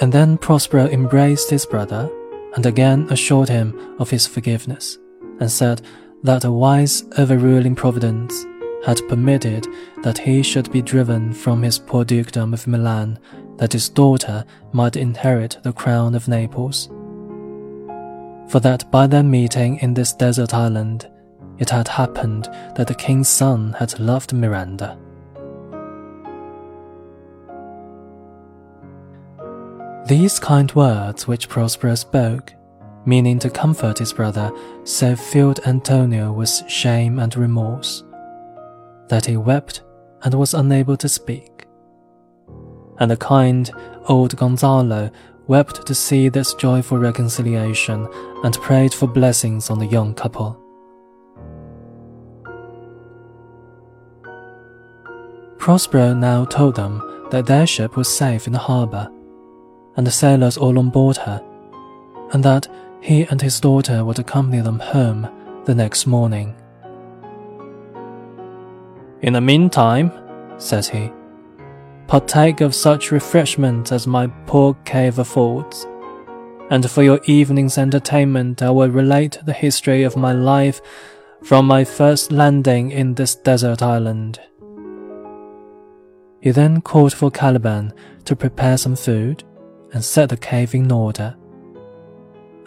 And then Prospero embraced his brother and again assured him of his forgiveness, and said that a wise, overruling providence had permitted that he should be driven from his poor dukedom of Milan, that his daughter might inherit the crown of Naples. For that by their meeting in this desert island, it had happened that the king's son had loved Miranda. These kind words which Prospero spoke, meaning to comfort his brother, so filled Antonio with shame and remorse that he wept and was unable to speak. And the kind old Gonzalo wept to see this joyful reconciliation and prayed for blessings on the young couple. Prospero now told them that their ship was safe in the harbor and the sailors all on board her, and that he and his daughter would accompany them home the next morning. In the meantime, says he, partake of such refreshment as my poor cave affords, and for your evening's entertainment I will relate the history of my life from my first landing in this desert island. He then called for Caliban to prepare some food and set the cave in order.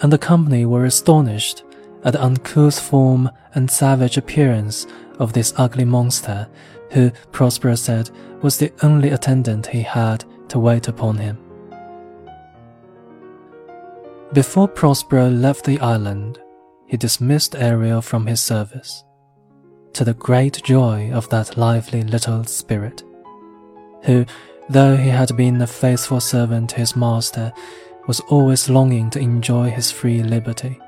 And the company were astonished at the uncouth form and savage appearance of this ugly monster, who, Prospero said, was the only attendant he had to wait upon him. Before Prospero left the island, he dismissed Ariel from his service, to the great joy of that lively little spirit, who, Though he had been a faithful servant to his master, was always longing to enjoy his free liberty,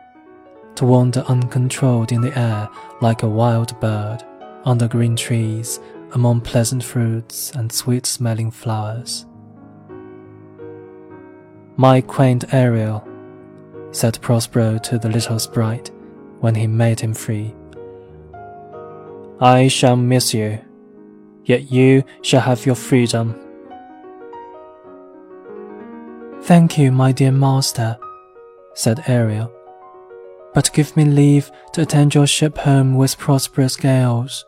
to wander uncontrolled in the air like a wild bird, under green trees, among pleasant fruits and sweet smelling flowers. My quaint Ariel, said Prospero to the little sprite when he made him free, I shall miss you, yet you shall have your freedom Thank you, my dear master, said Ariel. But give me leave to attend your ship home with prosperous gales,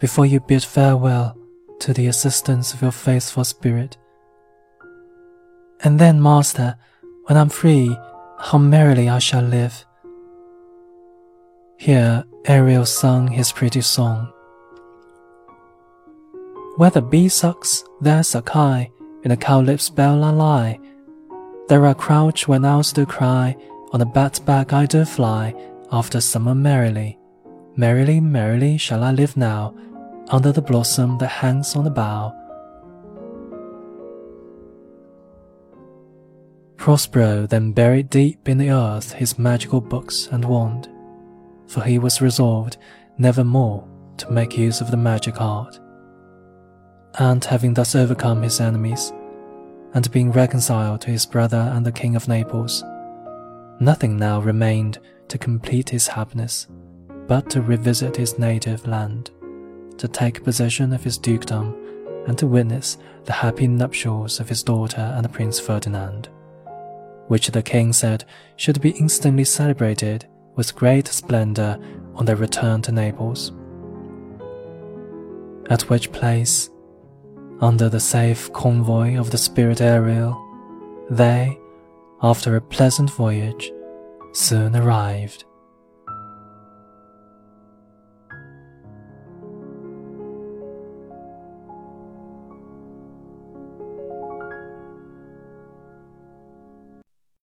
before you bid farewell to the assistance of your faithful spirit. And then, master, when I'm free, how merrily I shall live. Here Ariel sung his pretty song. Where the bee sucks, there's a I, in the cowslip's bell I lie, there I crouch when owls do cry, on the bat's back I do fly, after summer merrily. Merrily, merrily shall I live now, under the blossom that hangs on the bough. Prospero then buried deep in the earth his magical books and wand, for he was resolved never more to make use of the magic art. And having thus overcome his enemies, and being reconciled to his brother and the King of Naples. Nothing now remained to complete his happiness but to revisit his native land, to take possession of his dukedom, and to witness the happy nuptials of his daughter and Prince Ferdinand, which the king said should be instantly celebrated with great splendor on their return to Naples. At which place under the safe convoy of the spirit Ariel, they, after a pleasant voyage, soon arrived.